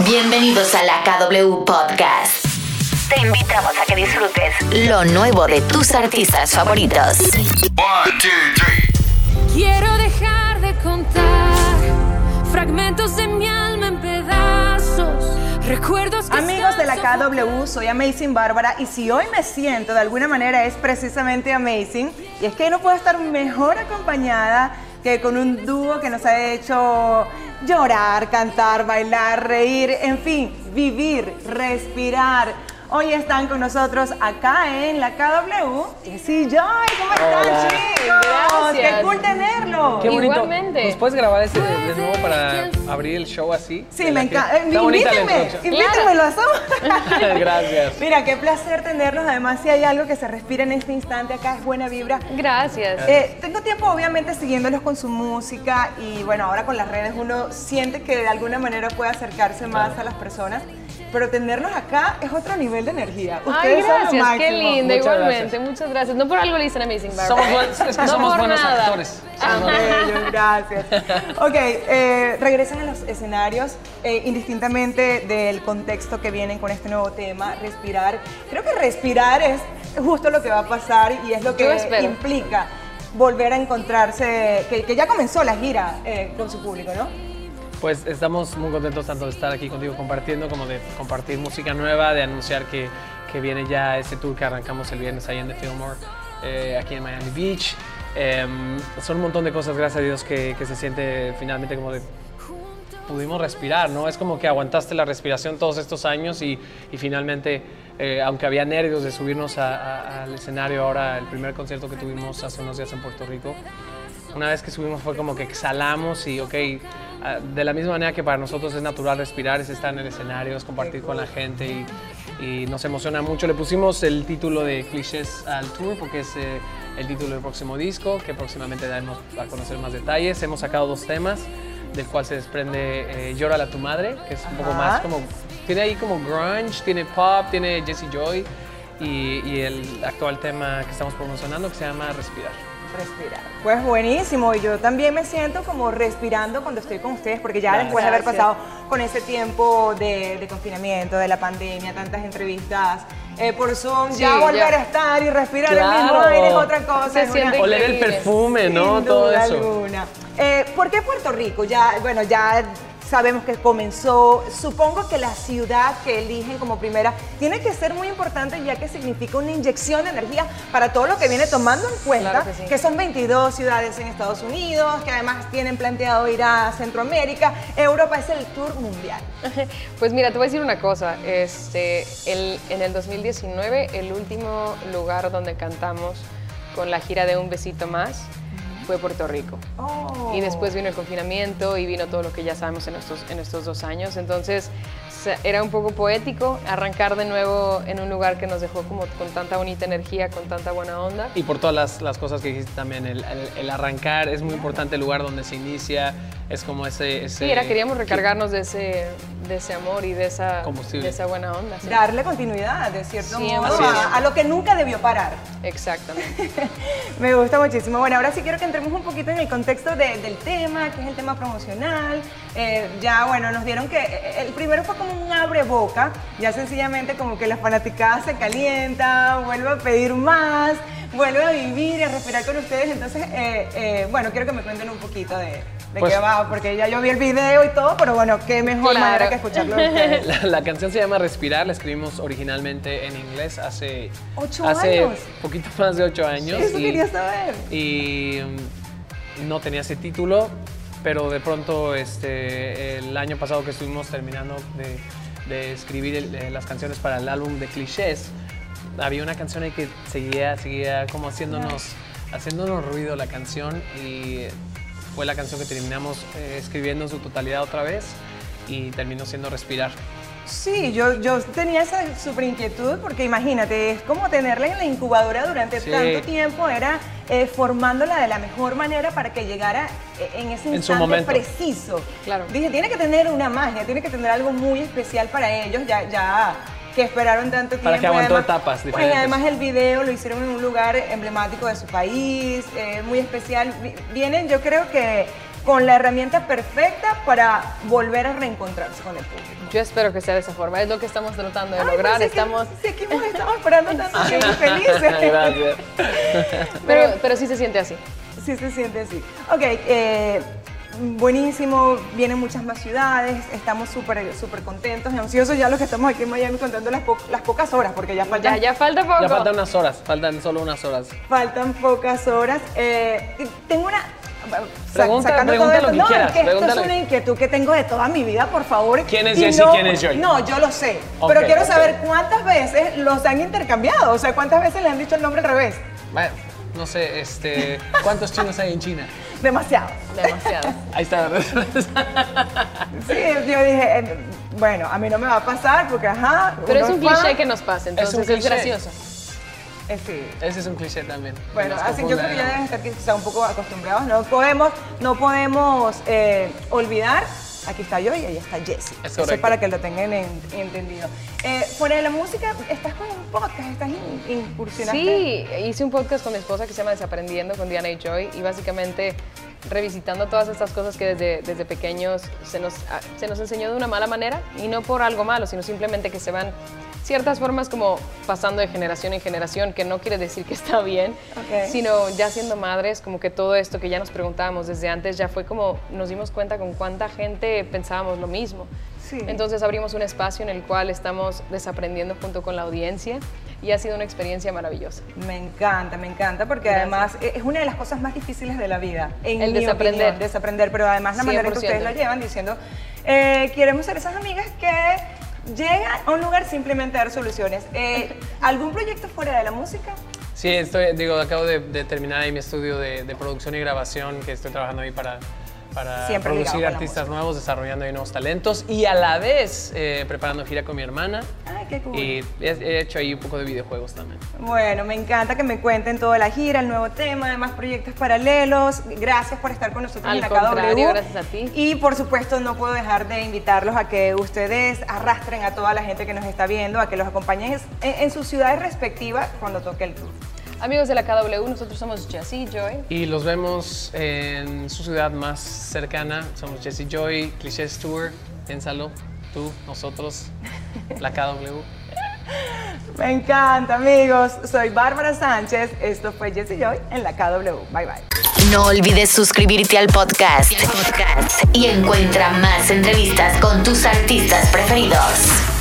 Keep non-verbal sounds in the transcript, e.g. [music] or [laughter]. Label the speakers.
Speaker 1: Bienvenidos a la KW Podcast. Te invitamos a que disfrutes lo nuevo de tus artistas favoritos.
Speaker 2: One, two, three.
Speaker 3: Quiero dejar de contar fragmentos de mi alma en pedazos. Recuerdos que
Speaker 4: Amigos de la KW, soy Amazing Bárbara y si hoy me siento de alguna manera es precisamente Amazing y es que no puedo estar mejor acompañada que con un dúo que nos ha hecho llorar, cantar, bailar, reír, en fin, vivir, respirar. Hoy están con nosotros acá en la KW. Sí, Joy, ¿cómo están
Speaker 5: Hola.
Speaker 4: chicos? Qué cool tenerlo.
Speaker 5: Qué bonito.
Speaker 6: Igualmente.
Speaker 5: ¿Nos puedes grabar ese de, de nuevo para abrir el show así?
Speaker 4: Sí, me encanta. Eh, invítenme, lo hacemos. [laughs]
Speaker 5: Gracias.
Speaker 4: Mira, qué placer tenerlos. Además, si hay algo que se respira en este instante acá, es buena vibra.
Speaker 6: Gracias.
Speaker 4: Eh, tengo tiempo, obviamente, siguiéndolos con su música y bueno, ahora con las redes uno siente que de alguna manera puede acercarse más a las personas, pero tenerlos acá es otro nivel de energía.
Speaker 6: Ay,
Speaker 4: Ustedes son lo
Speaker 6: gracias, qué
Speaker 4: máximo.
Speaker 6: linda,
Speaker 5: Muchas
Speaker 6: igualmente, muchas gracias. No por algo le dicen Amazing Barbara.
Speaker 5: Somos buenos- es que
Speaker 6: No
Speaker 5: somos
Speaker 6: por
Speaker 5: buenos
Speaker 6: nada.
Speaker 5: actores.
Speaker 6: Ajá.
Speaker 4: Bello, gracias. Ok, eh, regresan a los escenarios eh, indistintamente del contexto que vienen con este nuevo tema, respirar. Creo que respirar es justo lo que va a pasar y es lo que implica volver a encontrarse, que, que ya comenzó la gira eh, con su público, ¿no?
Speaker 5: Pues estamos muy contentos tanto de estar aquí contigo compartiendo como de compartir música nueva, de anunciar que, que viene ya ese tour que arrancamos el viernes ahí en The Fillmore, eh, aquí en Miami Beach. Em, son un montón de cosas, gracias a Dios, que, se siente finalmente como de pudimos respirar, ¿no? Es como que aguantaste la respiración todos estos años y, finalmente, eh, aunque había nervios de subirnos al escenario ahora, el primer concierto que tuvimos hace unos días en Puerto Rico, una vez que subimos fue como que exhalamos y, ok, de la misma manera que para nosotros es natural respirar, es estar en el escenario, es compartir con la gente y, y nos emociona mucho. Le pusimos el título de Clichés al tour porque es eh, el título del próximo disco, que próximamente daremos a conocer más detalles. Hemos sacado dos temas, del cual se desprende eh, Llórala a tu madre, que es un poco
Speaker 4: Ajá.
Speaker 5: más como, tiene ahí como grunge, tiene pop, tiene Jesse Joy. Y, y el actual tema que estamos promocionando que se llama Respirar.
Speaker 4: Respirar. Pues buenísimo, y yo también me siento como respirando cuando estoy con ustedes, porque ya
Speaker 5: Gracias.
Speaker 4: después de haber pasado con ese tiempo de, de confinamiento, de la pandemia, tantas entrevistas eh, por Zoom,
Speaker 6: Sí,
Speaker 4: ya volver
Speaker 6: ya.
Speaker 4: a estar y respirar el mismo aire es otra cosa.
Speaker 6: Se siente
Speaker 5: Oler el perfume, ¿no?
Speaker 4: Sin
Speaker 5: Todo eso.
Speaker 4: alguna. Eh, ¿Por qué Puerto Rico? Ya, bueno, ya sabemos que comenzó. Supongo que la ciudad que eligen como primera tiene que ser muy importante ya que significa una inyección de energía para todo lo que viene tomando en cuenta
Speaker 6: Claro que sí.
Speaker 4: son 22 ciudades en Estados Unidos, que además tienen planteado ir a Centroamérica. Europa es el tour mundial. [laughs]
Speaker 6: Pues mira, te voy a decir una cosa. Este, el- en el 2019, el último lugar donde cantamos con la gira de Un Besito Más fue Puerto Rico. Y después vino el confinamiento y vino todo lo que ya sabemos en estos, en estos dos años. Entonces era un poco poético arrancar de nuevo en un lugar que nos dejó como con tanta bonita energía, con tanta buena onda.
Speaker 5: Y por todas las, las cosas que dijiste también, el- el arrancar es muy importante, el lugar donde se inicia, es como ese... ese
Speaker 6: Sí, era, queríamos recargarnos de ese, de ese amor y de esa,
Speaker 5: Combustible.
Speaker 6: de esa buena onda. sí.
Speaker 4: Darle continuidad, de cierto
Speaker 6: Siempre.
Speaker 4: modo, a, a lo que nunca debió parar.
Speaker 6: Exactamente. [laughs]
Speaker 4: Me gusta muchísimo. Bueno, ahora sí quiero que entremos un poquito en el contexto de- del tema, que es el tema promocional. Eh, ya, bueno, nos dieron que eh, el primero fue como un abre boca, ya sencillamente como que la fanaticada se calienta, vuelve a pedir más, vuelve a vivir y a respirar con ustedes. Entonces, eh, eh, bueno, quiero que me cuenten un poquito de, de
Speaker 5: Pues-
Speaker 4: qué va, porque ya yo vi el video y todo, pero bueno, qué mejor
Speaker 6: Claro.
Speaker 4: manera que escucharlo de ustedes. [laughs]
Speaker 5: La, la canción se llama Respirar, la escribimos originalmente en inglés hace...
Speaker 4: ¿Ocho
Speaker 5: hace
Speaker 4: años?
Speaker 5: poquito más de ocho años.
Speaker 4: Eso
Speaker 5: y-
Speaker 4: quería saber.
Speaker 5: y mm, no tenía ese título, pero de pronto este, el año pasado que estuvimos terminando de, de escribir el- las canciones para el álbum de clichés, había una canción ahí que seguía, seguía como haciéndonos, haciéndonos ruido la canción y fue la canción que terminamos eh, escribiendo en su totalidad otra vez y terminó siendo Respirar.
Speaker 4: Sí, yo, yo tenía esa super inquietud porque imagínate, es como tenerla en la incubadora durante
Speaker 5: Sí.
Speaker 4: tanto tiempo, era eh, formándola de la mejor manera para que llegara eh, en ese
Speaker 5: En su
Speaker 4: instante
Speaker 5: momento.
Speaker 4: preciso.
Speaker 6: Claro.
Speaker 4: Dije, tiene que tener una magia, tiene que tener algo muy especial para ellos, ya, ya que esperaron tanto tiempo.
Speaker 5: Para que
Speaker 4: y
Speaker 5: aguantó
Speaker 4: además-
Speaker 5: etapas
Speaker 4: Pues, y
Speaker 5: diferentes.
Speaker 4: además el video lo hicieron en un lugar emblemático de su país, eh, muy especial. Vi- Vienen, yo creo que con la herramienta perfecta para volver a reencontrarse con el público.
Speaker 6: Yo espero que sea de esa forma, es lo que estamos tratando de
Speaker 4: Ay,
Speaker 6: lograr.
Speaker 4: pues sí que-
Speaker 6: estamos,
Speaker 4: sí, aquí hemos estado esperando [laughs] tanto tiempo felices. [laughs]
Speaker 5: Gracias.
Speaker 6: pero, pero sí se siente así.
Speaker 4: Sí se siente así. Ok, eh, buenísimo, vienen muchas más ciudades, estamos súper súper contentos y ansiosos ya los que estamos aquí en Miami contando las, po- las pocas horas, porque ya
Speaker 6: Ya,
Speaker 4: faltan,
Speaker 6: ya falta poco.
Speaker 5: Ya faltan unas horas, faltan solo unas horas.
Speaker 4: faltan pocas horas. Eh, tengo una...
Speaker 5: Pregunta-
Speaker 4: sacando
Speaker 5: pregunta
Speaker 4: todo
Speaker 5: lo que
Speaker 4: no,
Speaker 5: quieras,
Speaker 4: es que esto es una inquietud que tengo de toda mi vida, por favor.
Speaker 5: ¿Quién es
Speaker 4: Y
Speaker 5: Jessie,
Speaker 4: no-
Speaker 5: quién es Joy?
Speaker 4: No, yo lo sé, pero quiero saber cuántas veces los han intercambiado, o sea, cuántas veces le han dicho el nombre al revés.
Speaker 5: Bueno, no sé, este, ¿cuántos chinos hay en China?
Speaker 4: Demasiado.
Speaker 6: Demasiado.
Speaker 5: Ahí está.
Speaker 4: Sí, yo dije, eh, bueno, a mí no me va a pasar porque, ajá.
Speaker 6: Pero es un cliché que nos pasa,
Speaker 5: un
Speaker 6: entonces es,
Speaker 5: cliché.
Speaker 6: gracioso.
Speaker 4: Eh, sí.
Speaker 5: Ese es un cliché también.
Speaker 4: Bueno, así yo creo que ya deben estar quizá un poco acostumbrados. No podemos, no podemos eh, olvidar. Aquí está yo y ahí está Jessie.
Speaker 5: Es
Speaker 4: Eso es para que lo tengan en- entendido. Eh, fuera de la música, estás con un podcast, estás in- incursionaste.
Speaker 6: Sí, hice un podcast con mi esposa que se llama Desaprendiendo con Diana y Joy y básicamente revisitando todas estas cosas que desde, desde pequeños se nos, ah, se nos enseñó de una mala manera y no por algo malo, sino simplemente que se van ciertas formas como pasando de generación en generación, que no quiere decir que [laughs] está bien,
Speaker 4: Ok.
Speaker 6: sino ya siendo madres, como que todo esto que ya nos preguntábamos desde antes ya fue como nos dimos cuenta con cuánta gente pensábamos lo mismo.
Speaker 4: Sí.
Speaker 6: Entonces abrimos un espacio en el cual estamos desaprendiendo junto con la audiencia y ha sido una experiencia maravillosa.
Speaker 4: Me encanta, me encanta, porque
Speaker 6: Gracias.
Speaker 4: además eh, es una de las cosas más difíciles de la vida. En
Speaker 6: El
Speaker 4: mi
Speaker 6: desaprender.
Speaker 4: opinión, desaprender, pero además la manera en que
Speaker 6: 100%.
Speaker 4: ustedes lo llevan diciendo, eh, queremos ser esas amigas que llegan a un lugar simplemente a dar soluciones. Eh, ¿Algún proyecto fuera de la música?
Speaker 5: Sí, estoy, digo, acabo de, terminar ahí mi estudio de producción y grabación, que estoy trabajando ahí para, para
Speaker 4: Siempre
Speaker 5: producir artistas nuevos, desarrollando ahí nuevos talentos y a la vez eh, preparando gira con mi hermana.
Speaker 4: Ay, qué cool.
Speaker 5: Y he, he hecho ahí un poco de videojuegos también.
Speaker 4: Bueno, me encanta que me cuenten toda la gira, el nuevo tema, además proyectos paralelos. Gracias por estar con nosotros
Speaker 6: Al
Speaker 4: en la KW.
Speaker 6: gracias a ti.
Speaker 4: Y por supuesto no puedo dejar de invitarlos a que ustedes arrastren a toda la gente que nos está viendo, a que los acompañen en, en sus ciudades respectivas cuando toque el tour.
Speaker 6: Amigos de la KW, nosotros somos Jessie Joy.
Speaker 5: Y los vemos en su ciudad más cercana. Somos Jesse Joy, Clichés Tour. Piénsalo, tú, nosotros, la KW.
Speaker 4: Me encanta, amigos. Soy Bárbara Sánchez. Esto fue Jessie Joy en la KW. Bye bye.
Speaker 1: No olvides suscribirte al podcast, podcast y encuentra más entrevistas con tus artistas preferidos.